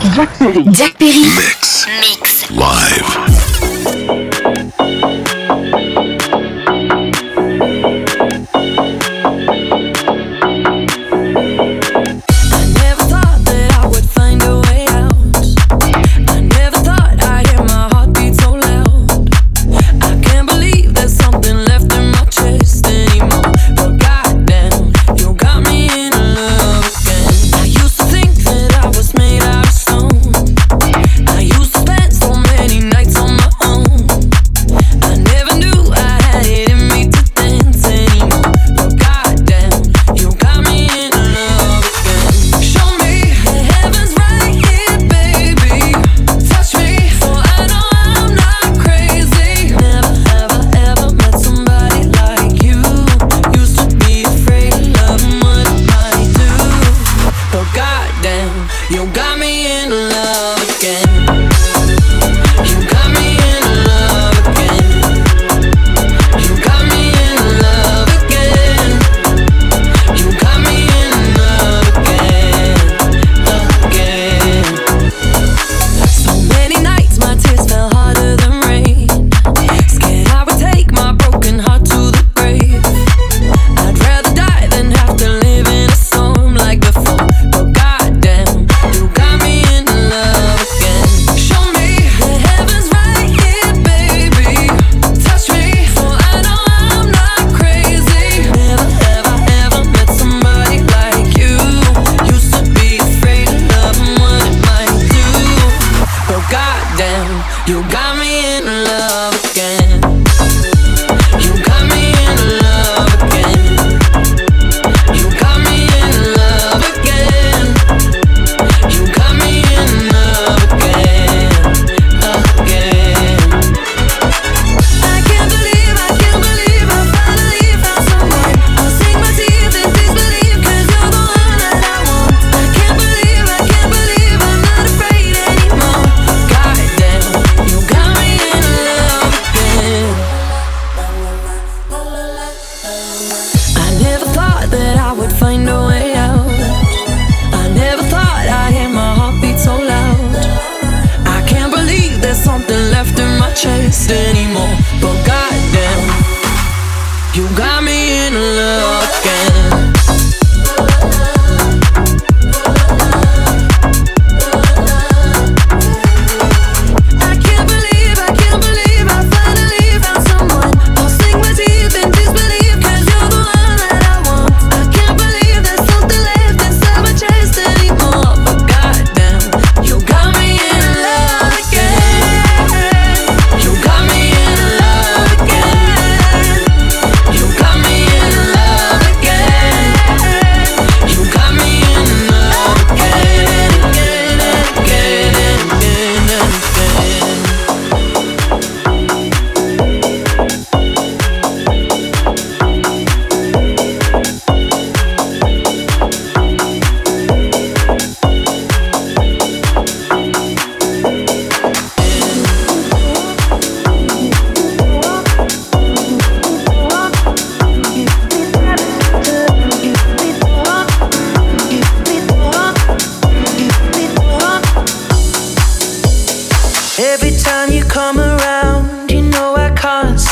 Jack Perry. Jack Perry. Mix. Mix. Live.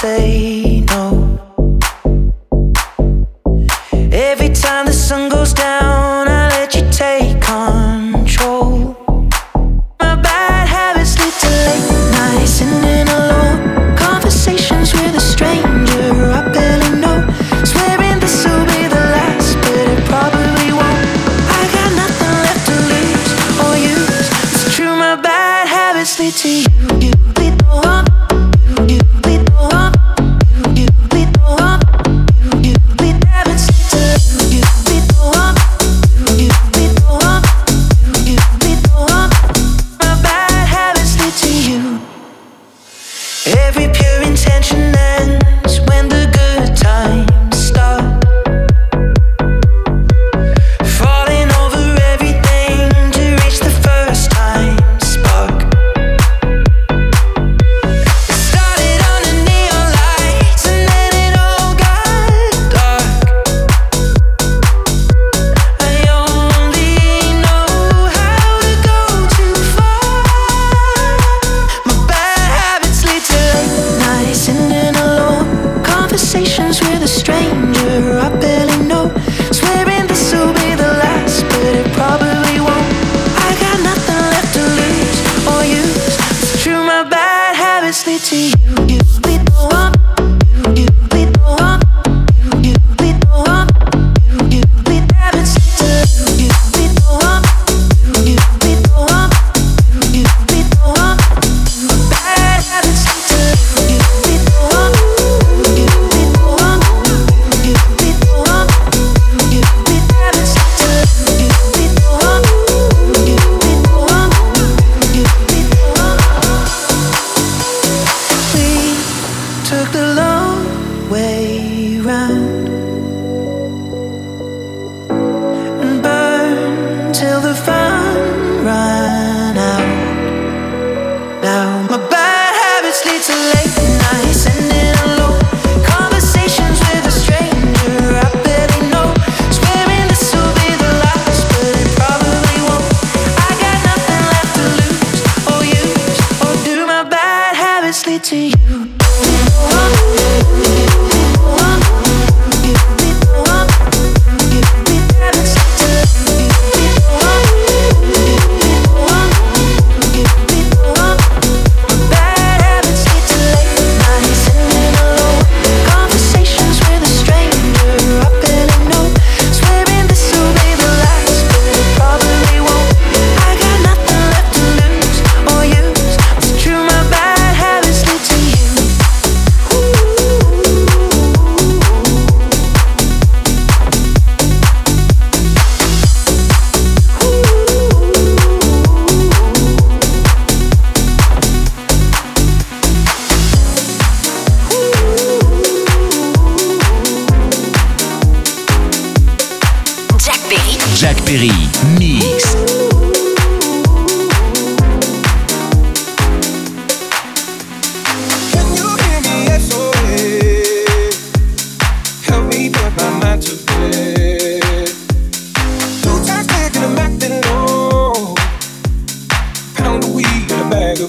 Say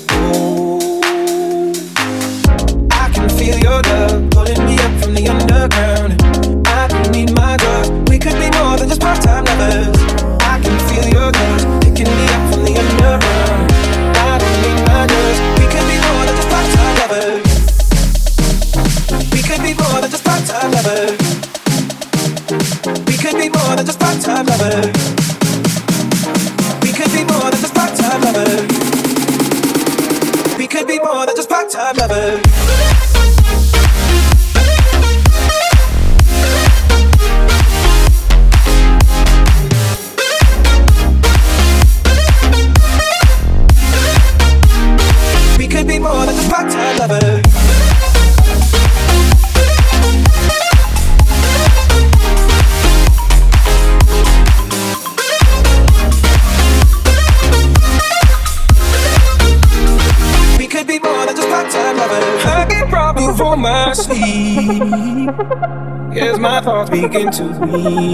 beautiful begin to weep.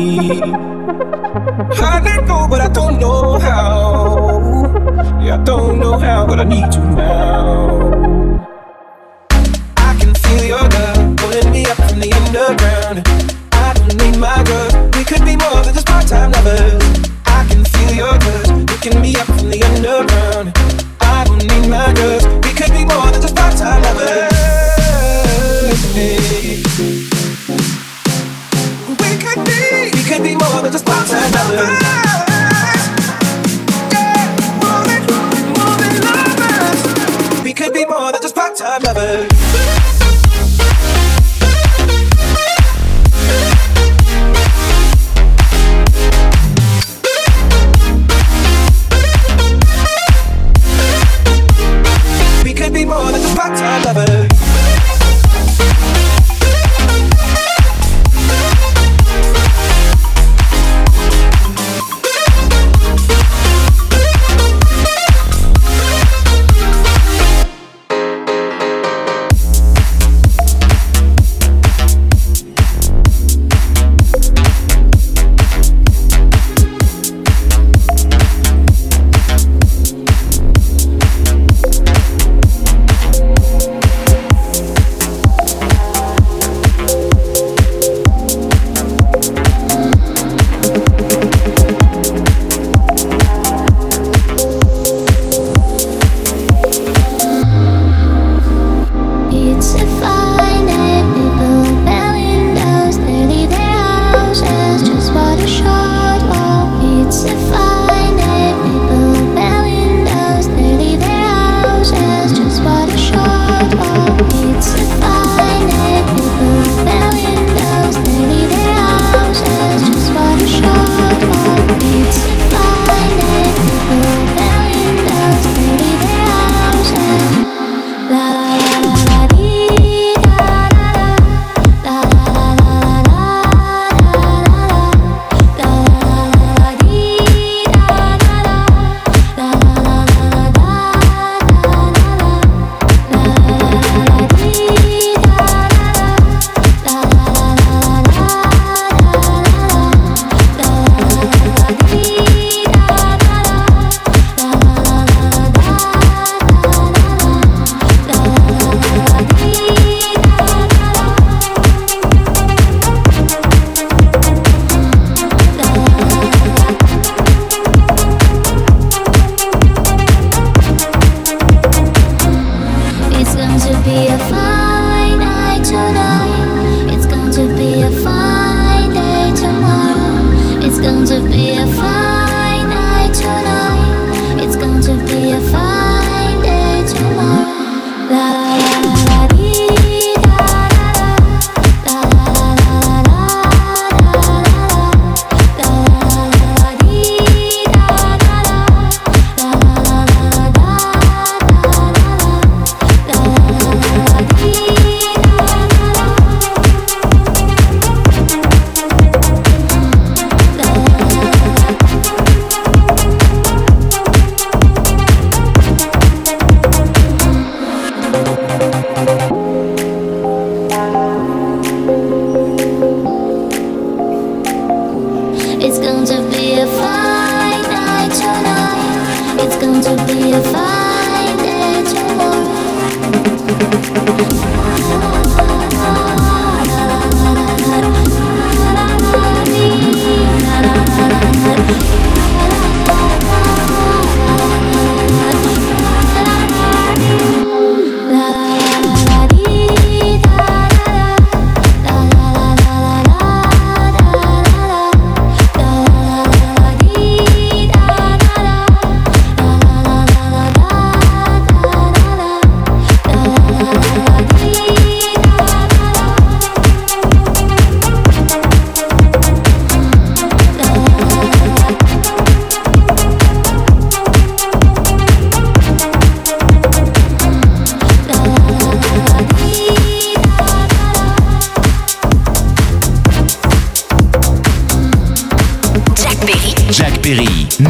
It's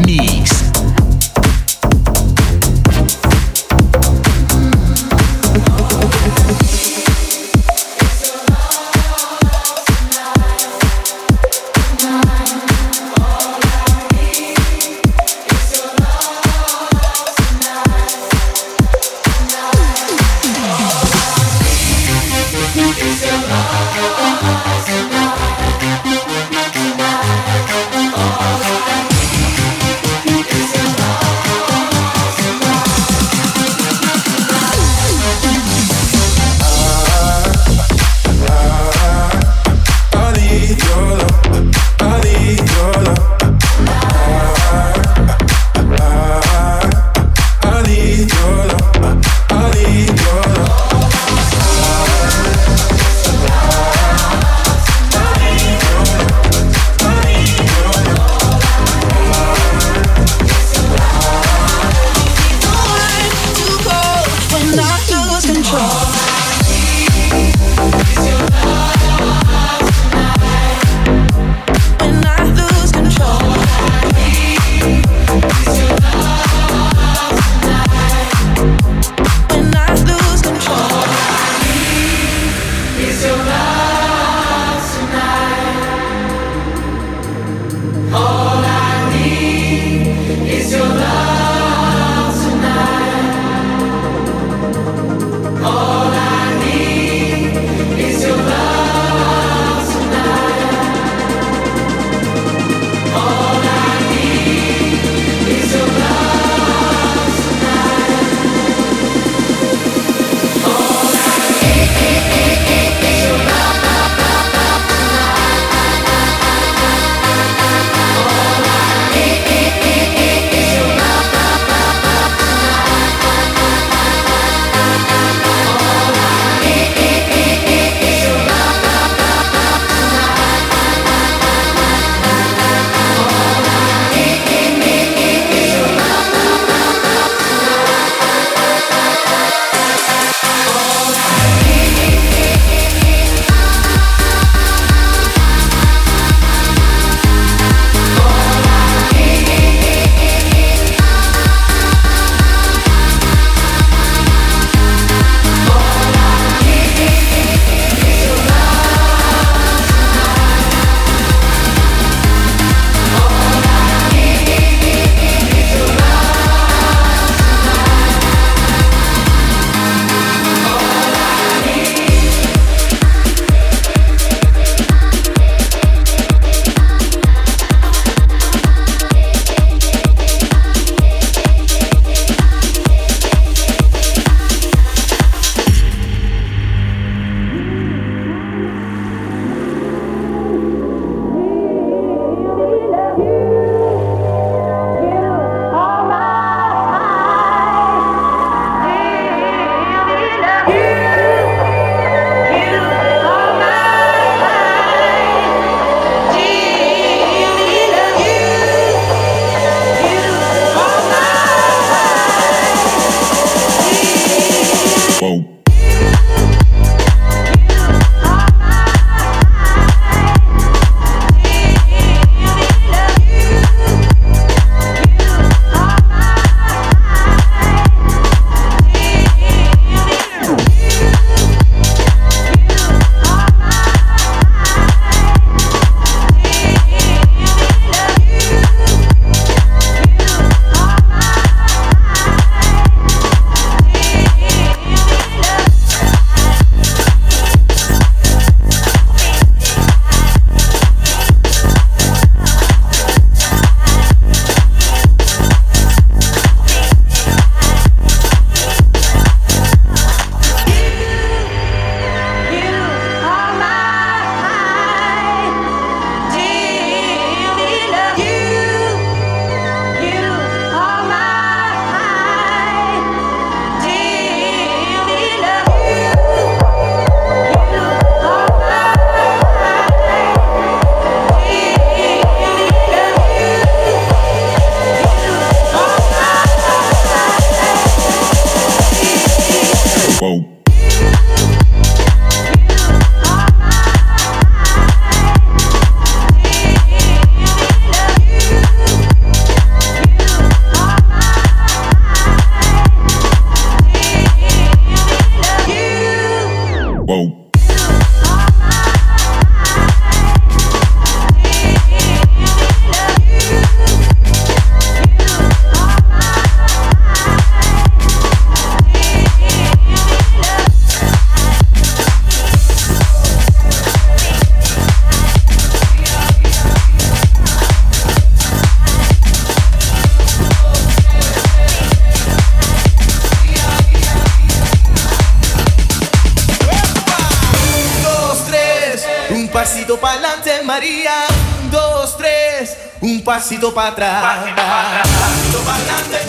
pasito para atrás. Un pasito para adelante,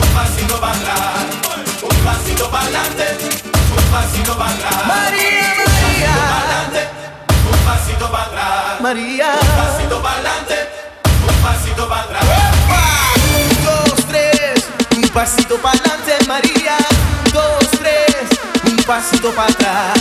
un pasito para atrás. Un pasito para adelante, un pasito para atrás. María, María. Un pasito para atrás. María. Un pasito para adelante, un pasito para atrás. Un, dos, tres. Un pasito para adelante, María. Dos, tres. Un pasito para atrás.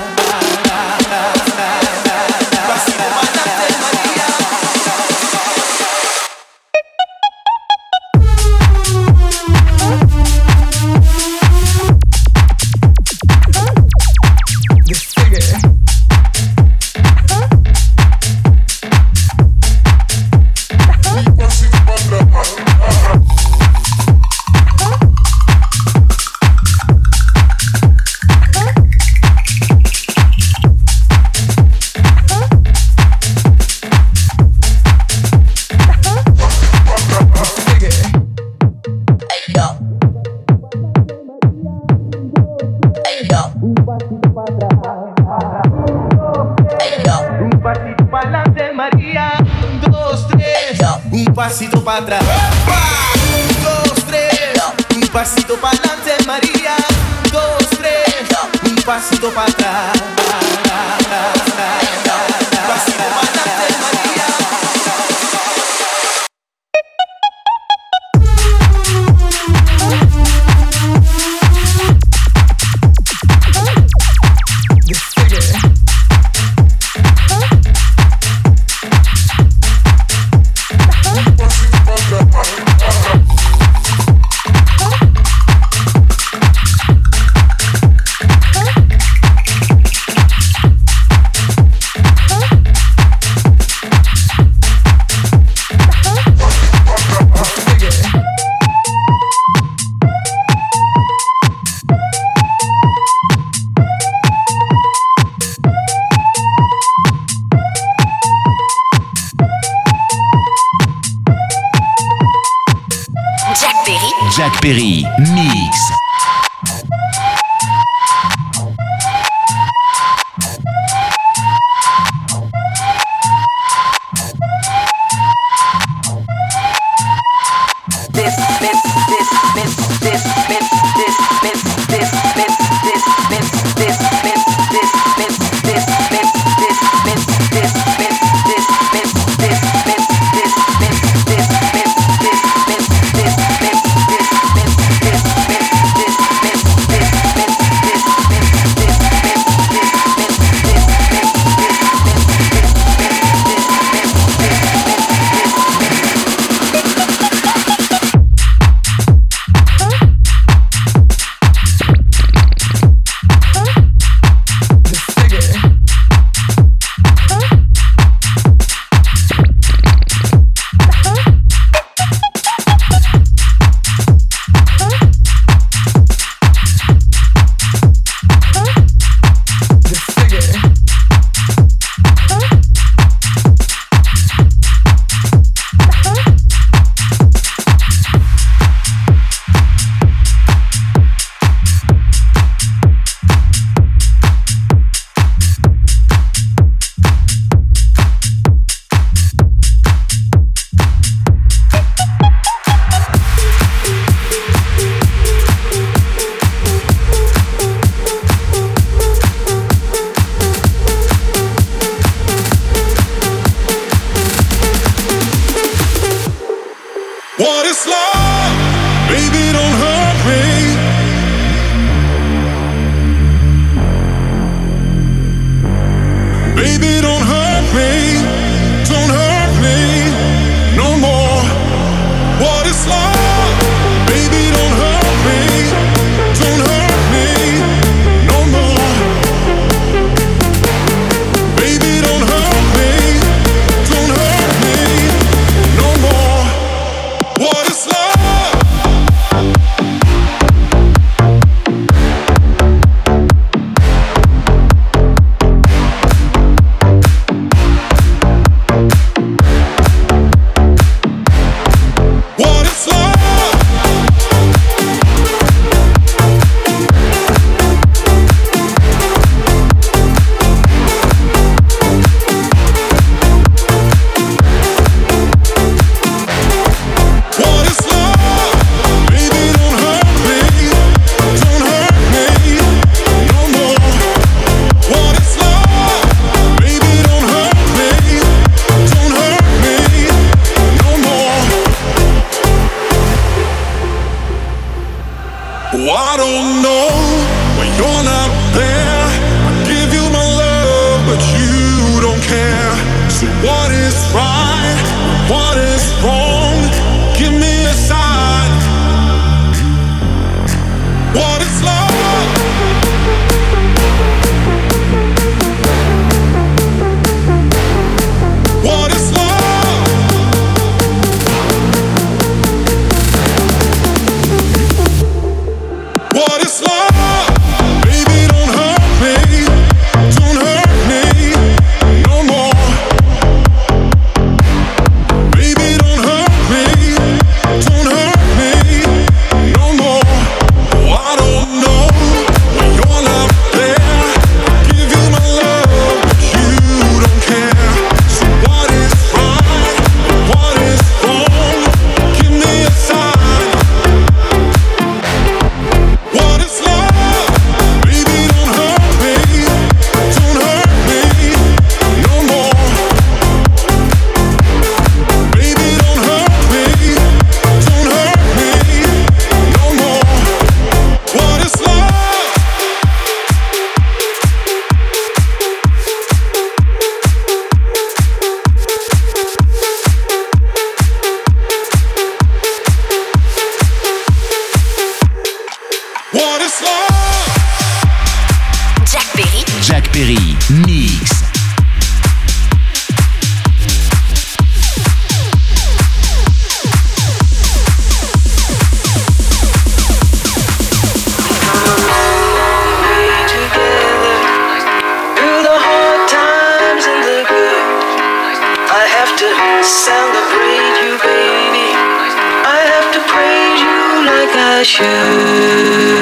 Freedom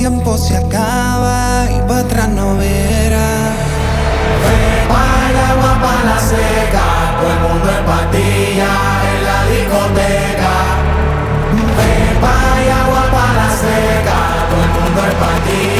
tiempo se acaba y para atrás no verás. Prepara agua para la seca, todo el mundo en patilla en la discoteca. Prepara agua para la seca, todo el mundo en patilla.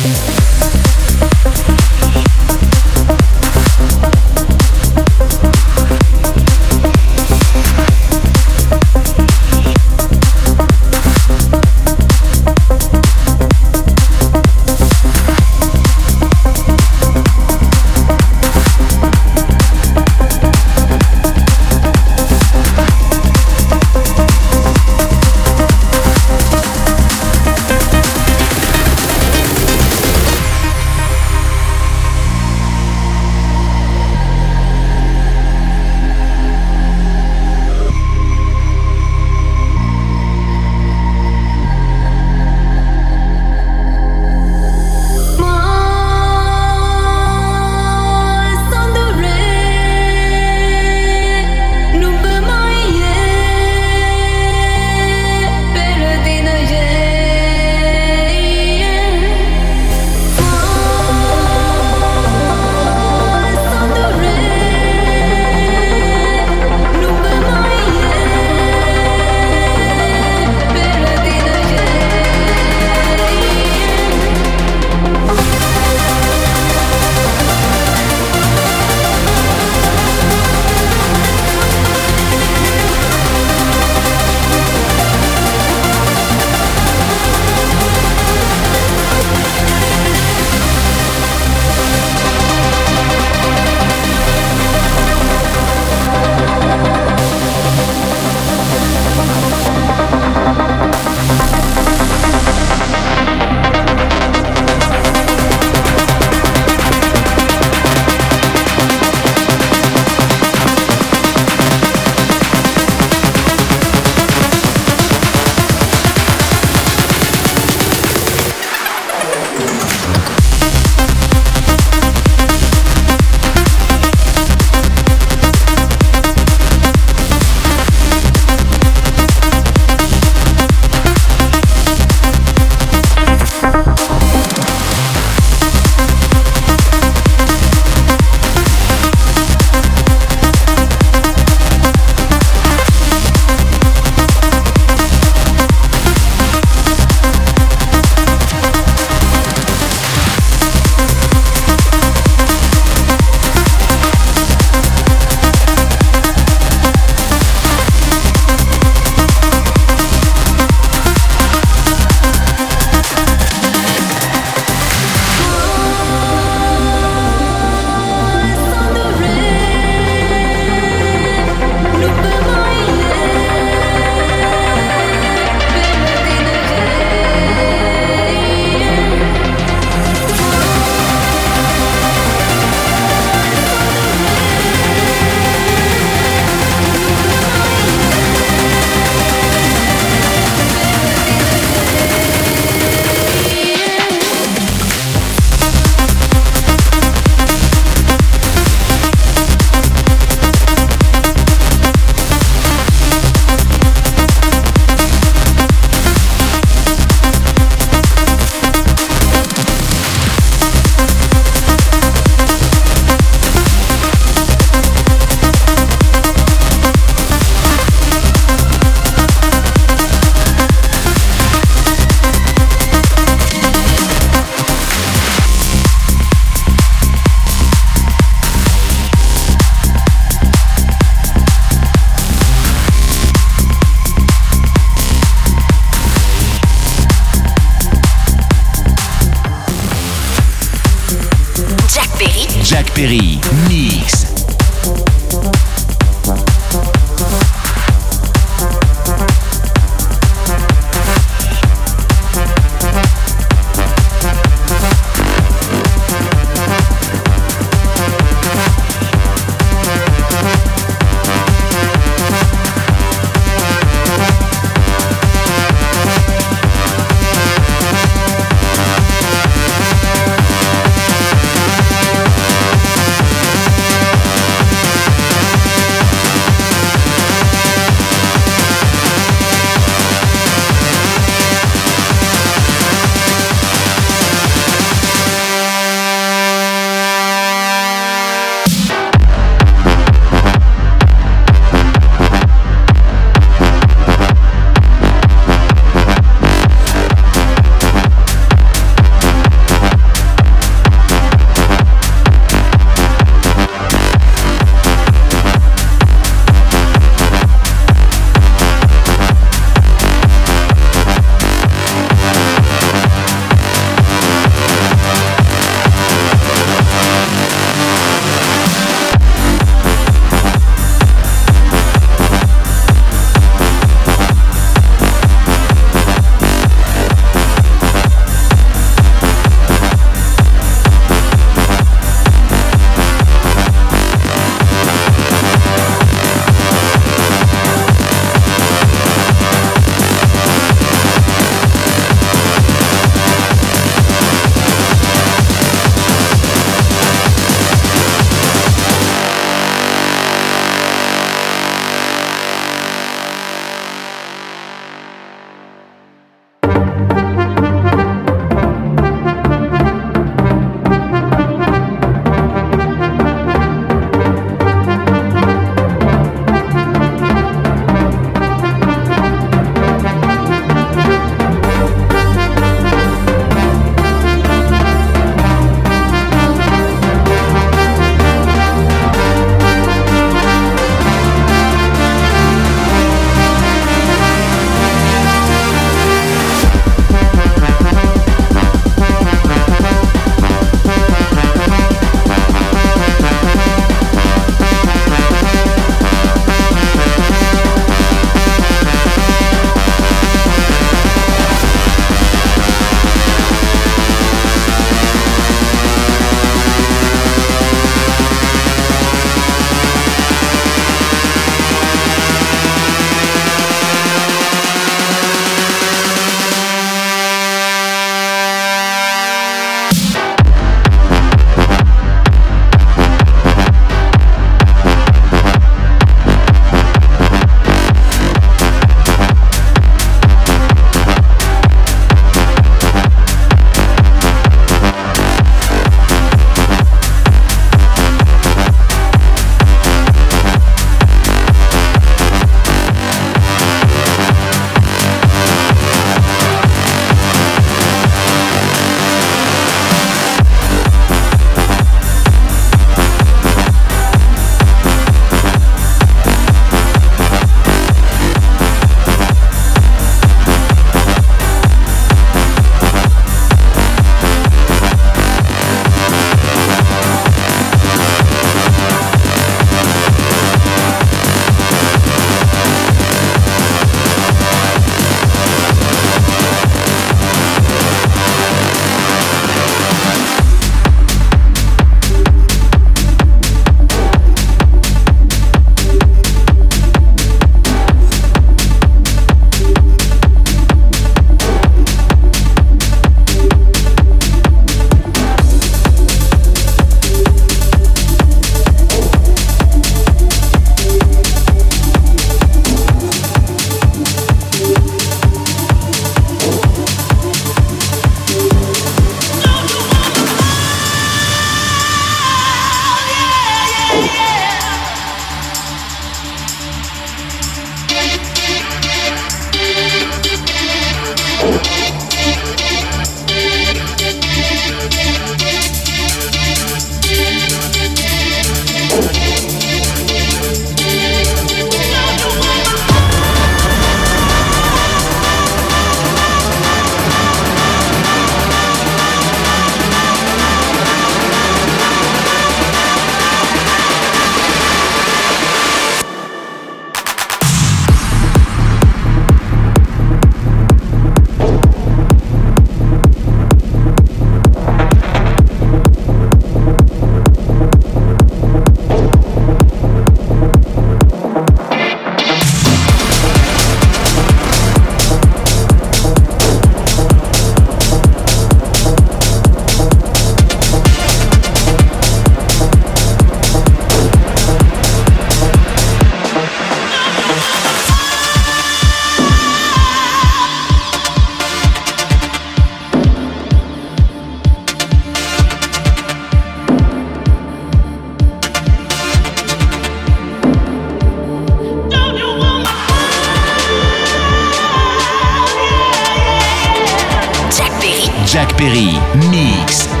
Jack Perry, mix.